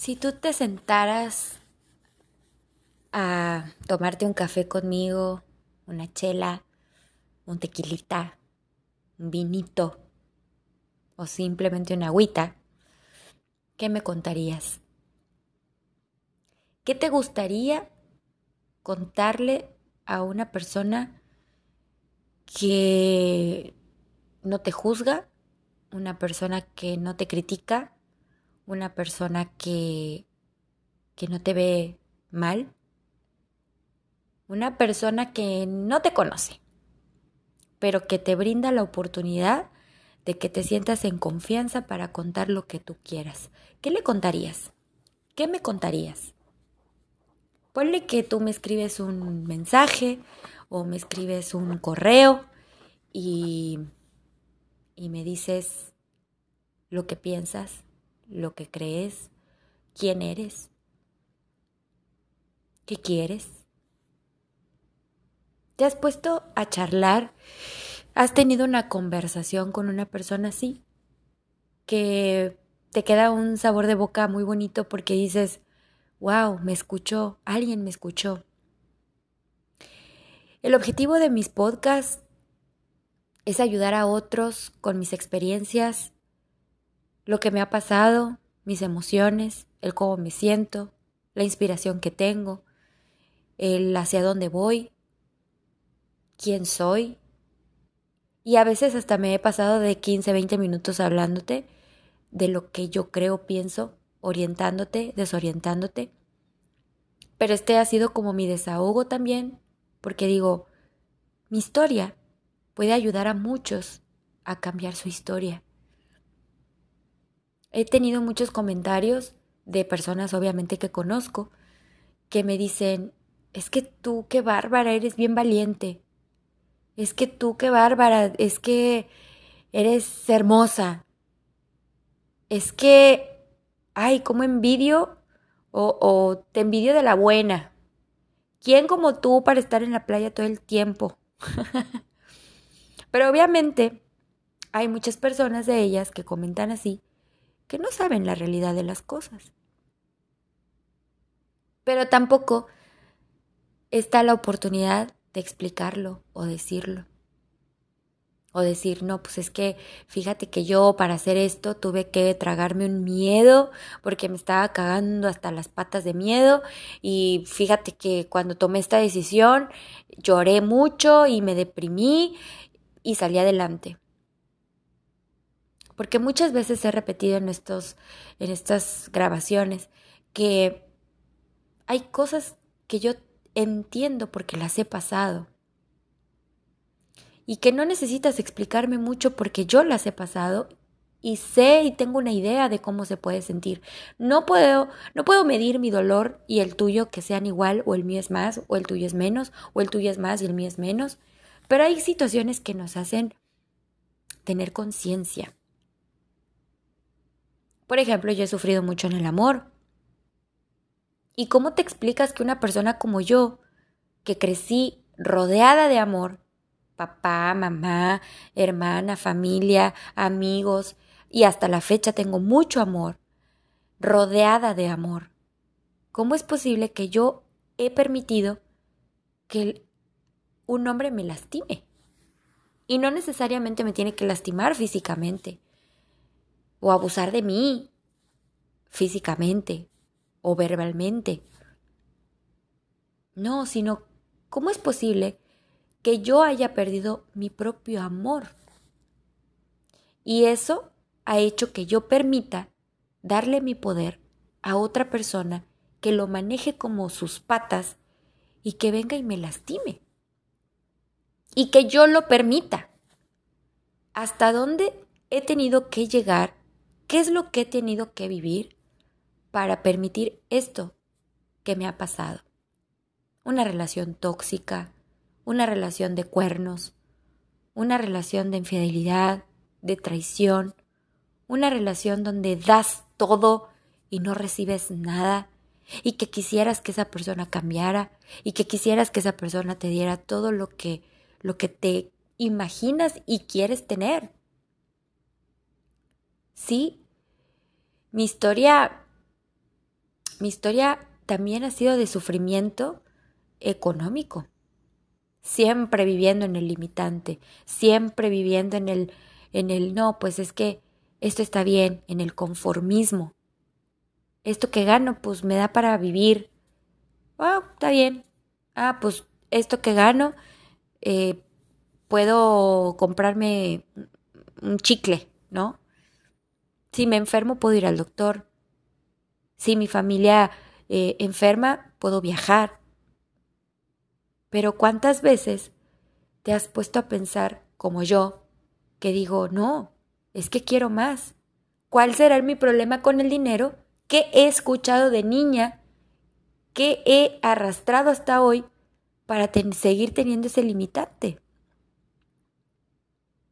Si tú te sentaras a tomarte un café conmigo, una chela, un tequilita, un vinito o simplemente una agüita, ¿qué me contarías? ¿Qué te gustaría contarle a una persona que no te juzga, una persona que no te critica, una persona que, que no te ve mal, una persona que no te conoce, pero que te brinda la oportunidad de que te sientas en confianza para contar lo que tú quieras. ¿Qué le contarías? ¿Qué me contarías? Ponle que tú me escribes un mensaje o me escribes un correo y, y me dices lo que piensas, lo que crees, quién eres, qué quieres. ¿Te has puesto a charlar? ¿Has tenido una conversación con una persona así? Que te queda un sabor de boca muy bonito porque dices, wow, me escuchó, alguien me escuchó. El objetivo de mis podcasts es ayudar a otros con mis experiencias, lo que me ha pasado, mis emociones, el cómo me siento, la inspiración que tengo, el hacia dónde voy, quién soy. Y a veces hasta me he pasado de 15, 20 minutos hablándote de lo que yo creo, pienso, orientándote, desorientándote. Pero este ha sido como mi desahogo también, porque digo, mi historia puede ayudar a muchos a cambiar su historia. He tenido muchos comentarios de personas obviamente que conozco que me dicen, es que tú qué bárbara, eres bien valiente. Es que tú qué bárbara, es que eres hermosa. Es que, ay, cómo envidio o, o te envidio de la buena. ¿Quién como tú para estar en la playa todo el tiempo? Pero obviamente hay muchas personas de ellas que comentan así que no saben la realidad de las cosas. Pero tampoco está la oportunidad de explicarlo o decirlo. O decir, no, pues es que fíjate que yo para hacer esto tuve que tragarme un miedo porque me estaba cagando hasta las patas de miedo y fíjate que cuando tomé esta decisión lloré mucho y me deprimí y salí adelante porque muchas veces he repetido en, estos, en estas grabaciones que hay cosas que yo entiendo porque las he pasado y que no necesitas explicarme mucho porque yo las he pasado y sé y tengo una idea de cómo se puede sentir. No puedo, no puedo medir mi dolor y el tuyo que sean igual o el mío es más o el tuyo es menos o el tuyo es más y el mío es menos, pero hay situaciones que nos hacen tener conciencia. Por ejemplo, yo he sufrido mucho en el amor. ¿Y cómo te explicas que una persona como yo, que crecí rodeada de amor, papá, mamá, hermana, familia, amigos, y hasta la fecha tengo mucho amor, rodeada de amor, ¿cómo es posible que yo he permitido que un hombre me lastime? Y no necesariamente me tiene que lastimar físicamente o abusar de mí físicamente o verbalmente. No, sino ¿cómo es posible que yo haya perdido mi propio amor? Y eso ha hecho que yo permita darle mi poder a otra persona que lo maneje como sus patas y que venga y me lastime. Y que yo lo permita. ¿Hasta dónde he tenido que llegar ¿Qué es lo que he tenido que vivir para permitir esto que me ha pasado? Una relación tóxica, una relación de cuernos, una relación de infidelidad, de traición, una relación donde das todo y no recibes nada y que quisieras que esa persona cambiara y que quisieras que esa persona te diera todo lo que lo que te imaginas y quieres tener. Sí, mi historia mi historia también ha sido de sufrimiento económico. Siempre viviendo en el limitante, siempre viviendo en el, en el no, pues es que esto está bien, en el conformismo. Esto que gano, pues me da para vivir. Ah, está bien. Ah, pues esto que gano, eh, puedo comprarme un chicle, ¿no? Si me enfermo, puedo ir al doctor. Si mi familia eh, enferma, puedo viajar. Pero ¿cuántas veces te has puesto a pensar, como yo, que digo, no, es que quiero más? ¿Cuál será mi problema con el dinero? ¿Qué he escuchado de niña? ¿Qué he arrastrado hasta hoy para seguir teniendo ese limitante?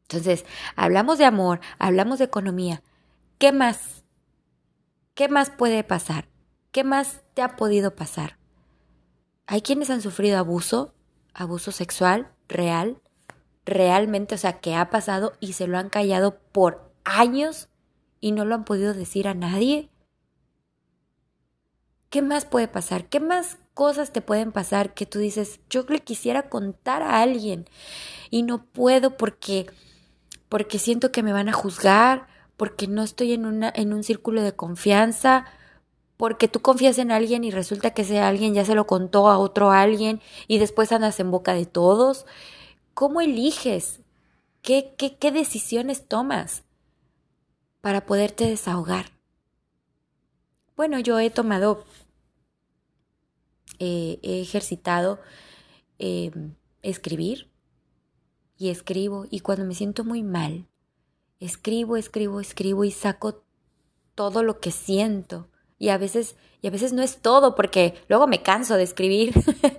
Entonces, hablamos de amor, hablamos de economía. ¿Qué más? ¿Qué más puede pasar? ¿Qué más te ha podido pasar? Hay quienes han sufrido abuso, abuso sexual, real, realmente, o sea, que ha pasado y se lo han callado por años y no lo han podido decir a nadie. ¿Qué más puede pasar? ¿Qué más cosas te pueden pasar que tú dices, yo le quisiera contar a alguien y no puedo porque porque siento que me van a juzgar, porque no estoy en, en un círculo de confianza, porque tú confías en alguien y resulta que ese alguien ya se lo contó a otro alguien y después andas en boca de todos. ¿Cómo eliges? ¿Qué, qué, qué decisiones tomas para poderte desahogar? Bueno, yo he tomado, eh, he ejercitado eh, escribir, y escribo y cuando me siento muy mal, escribo, escribo, escribo y saco todo lo que siento. Y a veces, y a veces no es todo porque luego me canso de escribir.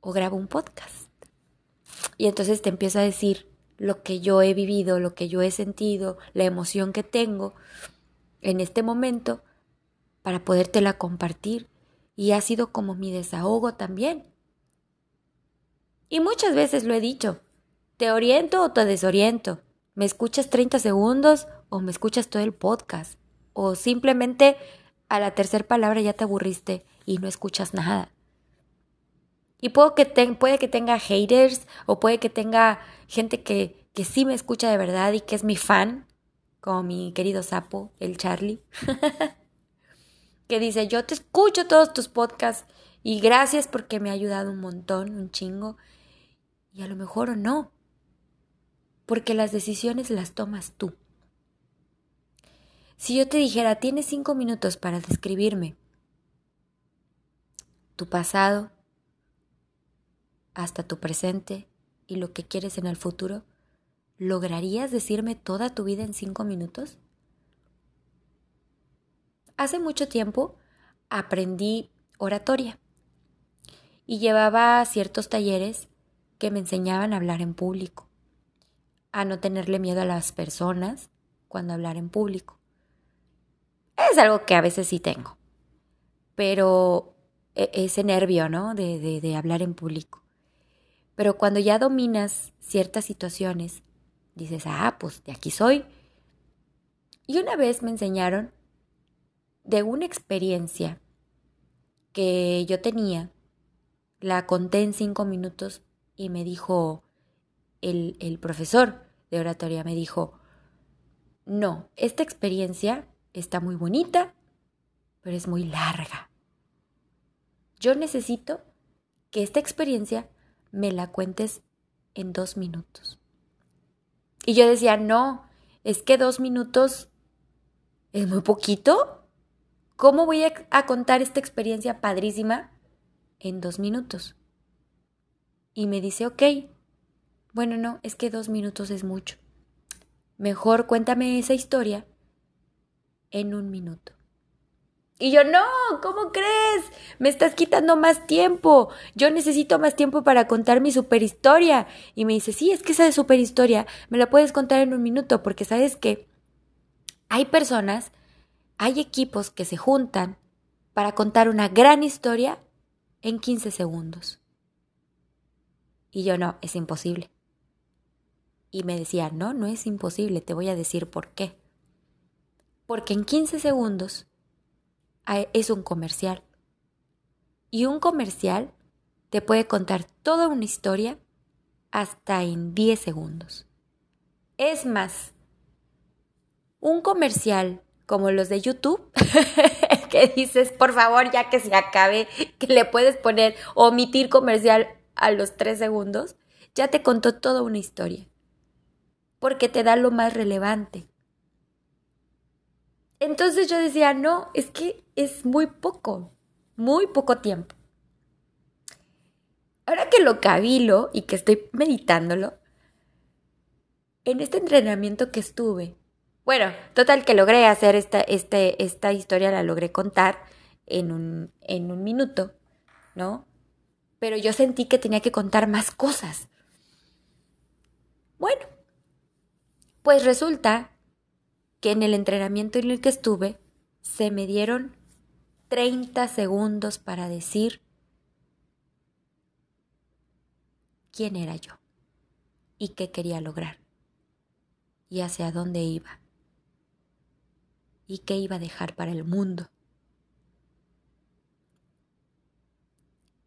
o grabo un podcast. Y entonces te empiezo a decir lo que yo he vivido, lo que yo he sentido, la emoción que tengo en este momento para podértela compartir. Y ha sido como mi desahogo también. Y muchas veces lo he dicho, ¿te oriento o te desoriento? ¿Me escuchas 30 segundos o me escuchas todo el podcast? O simplemente a la tercera palabra ya te aburriste y no escuchas nada. Y puedo que puede que tenga haters o puede que tenga gente que, que sí me escucha de verdad y que es mi fan, como mi querido sapo, el Charlie, que dice, yo te escucho todos tus podcasts y gracias porque me ha ayudado un montón, un chingo. Y a lo mejor o no, porque las decisiones las tomas tú. Si yo te dijera, tienes cinco minutos para describirme tu pasado hasta tu presente y lo que quieres en el futuro, ¿lograrías decirme toda tu vida en cinco minutos? Hace mucho tiempo aprendí oratoria y llevaba ciertos talleres que me enseñaban a hablar en público, a no tenerle miedo a las personas cuando hablar en público. Es algo que a veces sí tengo, pero e, ese nervio, ¿no? De, de, de hablar en público. Pero cuando ya dominas ciertas situaciones, dices, ah, pues de aquí soy. Y una vez me enseñaron de una experiencia que yo tenía, la conté en cinco minutos y me dijo el, el profesor de oratoria, me dijo, no, esta experiencia está muy bonita, pero es muy larga. Yo necesito que esta experiencia me la cuentes en dos minutos. Y yo decía, no, es que dos minutos es muy poquito. ¿Cómo voy a, a contar esta experiencia padrísima en dos minutos? y me dice, ok, bueno, no, es que dos minutos es mucho. Mejor cuéntame esa historia en un minuto. Y yo, no, ¿cómo crees? Me estás quitando más tiempo. Yo necesito más tiempo para contar mi superhistoria. Y me dice, sí, es que esa superhistoria me la puedes contar en un minuto, porque sabes que hay personas, hay equipos que se juntan para contar una gran historia en 15 segundos. Y yo no, es imposible. Y me decía, no, no es imposible, te voy a decir por qué. Porque en 15 segundos es un comercial. Y un comercial te puede contar toda una historia hasta en 10 segundos. Es más, un comercial como los de YouTube, que dices, por favor, ya que se acabe, que le puedes poner omitir comercial a los 3 segundos, ya te contó toda una historia, porque te da lo más relevante. Entonces yo decía, no, es que es muy poco, muy poco tiempo. Ahora que lo cabilo y que estoy meditándolo, en este entrenamiento que estuve, bueno, total que logré hacer esta, este, esta historia, la logré contar en un, en un minuto, ¿no? Pero yo sentí que tenía que contar más cosas. Bueno, pues resulta que en el entrenamiento en el que estuve se me dieron 30 segundos para decir quién era yo y qué quería lograr y hacia dónde iba y qué iba a dejar para el mundo.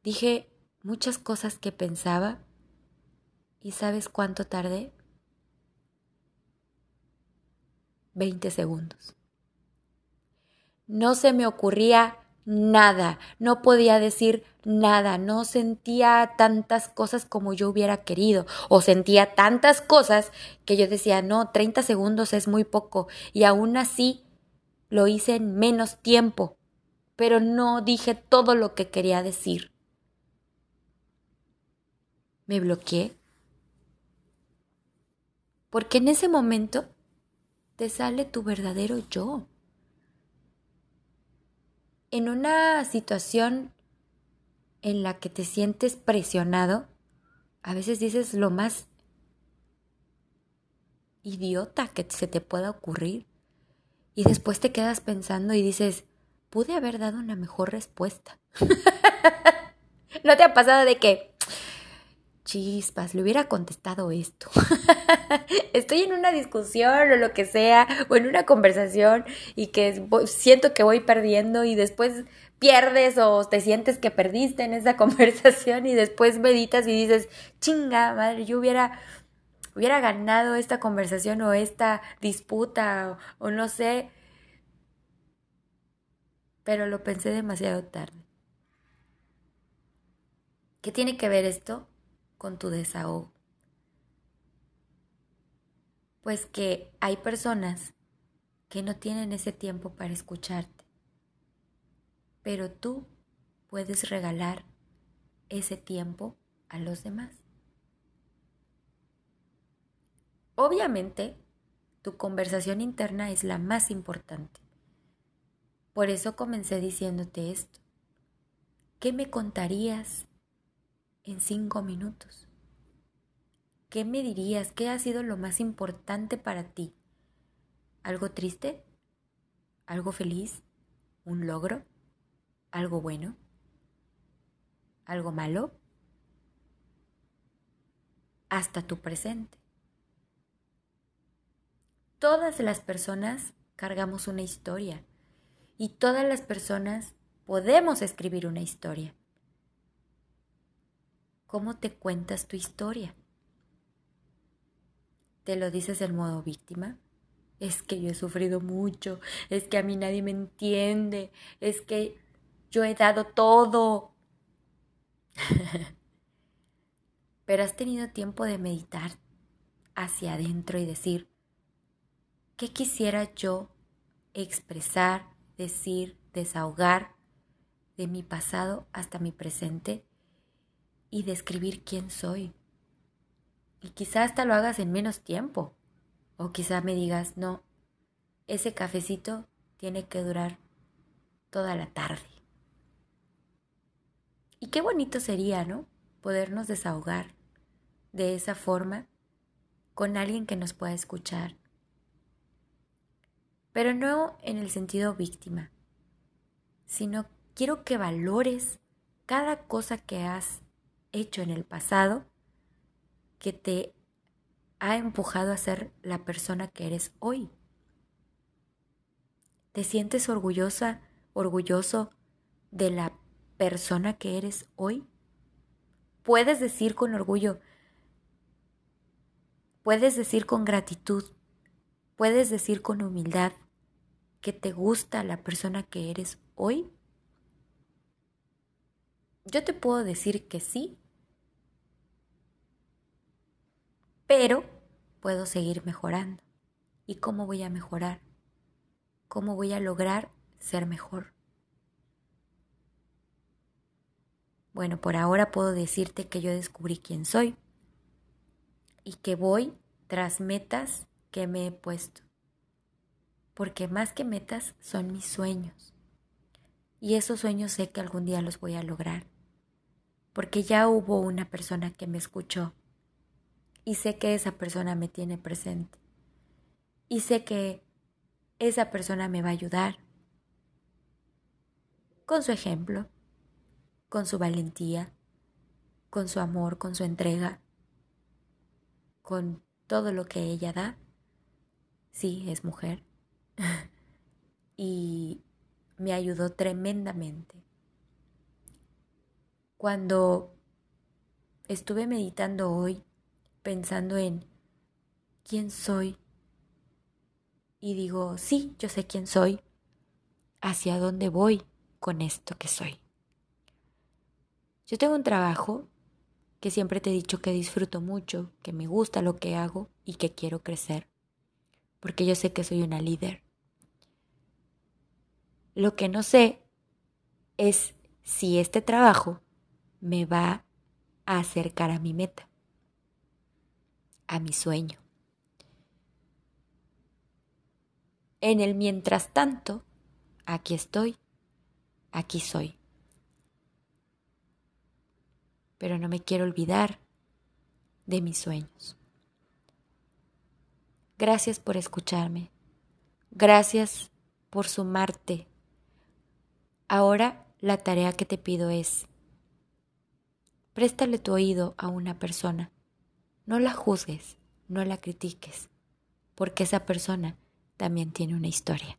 Dije muchas cosas que pensaba y ¿sabes cuánto tardé? 20 segundos. No se me ocurría nada, no podía decir nada, no sentía tantas cosas como yo hubiera querido, o sentía tantas cosas que yo decía, no, 30 segundos es muy poco, y aún así lo hice en menos tiempo, pero no dije todo lo que quería decir. Me bloqueé, porque en ese momento te sale tu verdadero yo. En una situación en la que te sientes presionado, a veces dices lo más idiota que se te pueda ocurrir y después te quedas pensando y dices, pude haber dado una mejor respuesta. ¿No te ha pasado de que chispas, le hubiera contestado esto. Estoy en una discusión o lo que sea, o en una conversación y que siento que voy perdiendo y después pierdes o te sientes que perdiste en esa conversación y después meditas y dices, chinga, madre, yo hubiera hubiera ganado esta conversación o esta disputa o, o no sé, pero lo pensé demasiado tarde. ¿Qué tiene que ver esto? Con tu desahogo. Pues que hay personas que no tienen ese tiempo para escucharte, pero tú puedes regalar ese tiempo a los demás. Obviamente, tu conversación interna es la más importante. Por eso comencé diciéndote esto. ¿Qué me contarías en cinco minutos. ¿Qué me dirías? ¿Qué ha sido lo más importante para ti? ¿Algo triste? ¿Algo feliz? ¿Un logro? ¿Algo bueno? ¿Algo malo? Hasta tu presente. Todas las personas cargamos una historia y todas las personas podemos escribir una historia. ¿Cómo te cuentas tu historia? ¿Te lo dices en modo víctima? Es que yo he sufrido mucho, es que a mí nadie me entiende, es que yo he dado todo. Pero has tenido tiempo de meditar hacia adentro y decir, ¿qué quisiera yo expresar, decir, desahogar de mi pasado hasta mi presente? Y describir quién soy. Y quizá hasta lo hagas en menos tiempo. O quizá me digas, no, ese cafecito tiene que durar toda la tarde. Y qué bonito sería, ¿no? Podernos desahogar de esa forma con alguien que nos pueda escuchar. Pero no en el sentido víctima, sino quiero que valores cada cosa que has hecho en el pasado que te ha empujado a ser la persona que eres hoy. ¿Te sientes orgullosa orgulloso de la persona que eres hoy? Puedes decir con orgullo, puedes decir con gratitud, puedes decir con humildad que te gusta la persona que eres hoy. Yo te puedo decir que sí, pero puedo seguir mejorando. ¿Y cómo voy a mejorar? ¿Cómo voy a lograr ser mejor? Bueno, por ahora puedo decirte que yo descubrí quién soy y que voy tras metas que me he puesto. Porque más que metas son mis sueños. Y esos sueños sé que algún día los voy a lograr. Porque ya hubo una persona que me escuchó. Y sé que esa persona me tiene presente. Y sé que esa persona me va a ayudar. Con su ejemplo con su valentía, con su amor, con su entrega, con todo lo que ella da. Sí, es mujer. y me ayudó tremendamente. Cuando estuve meditando hoy, pensando en quién soy, y digo, sí, yo sé quién soy, hacia dónde voy con esto que soy. Yo tengo un trabajo que siempre te he dicho que disfruto mucho, que me gusta lo que hago y que quiero crecer, porque yo sé que soy una líder. Lo que no sé es si este trabajo me va a acercar a mi meta, a mi sueño. En el mientras tanto, aquí estoy, aquí soy. pero no me quiero olvidar de mis sueños. Gracias por escucharme. Gracias por sumarte. Ahora la tarea que te pido es, préstale tu oído a una persona. No la juzgues, no la critiques, porque esa persona también tiene una historia.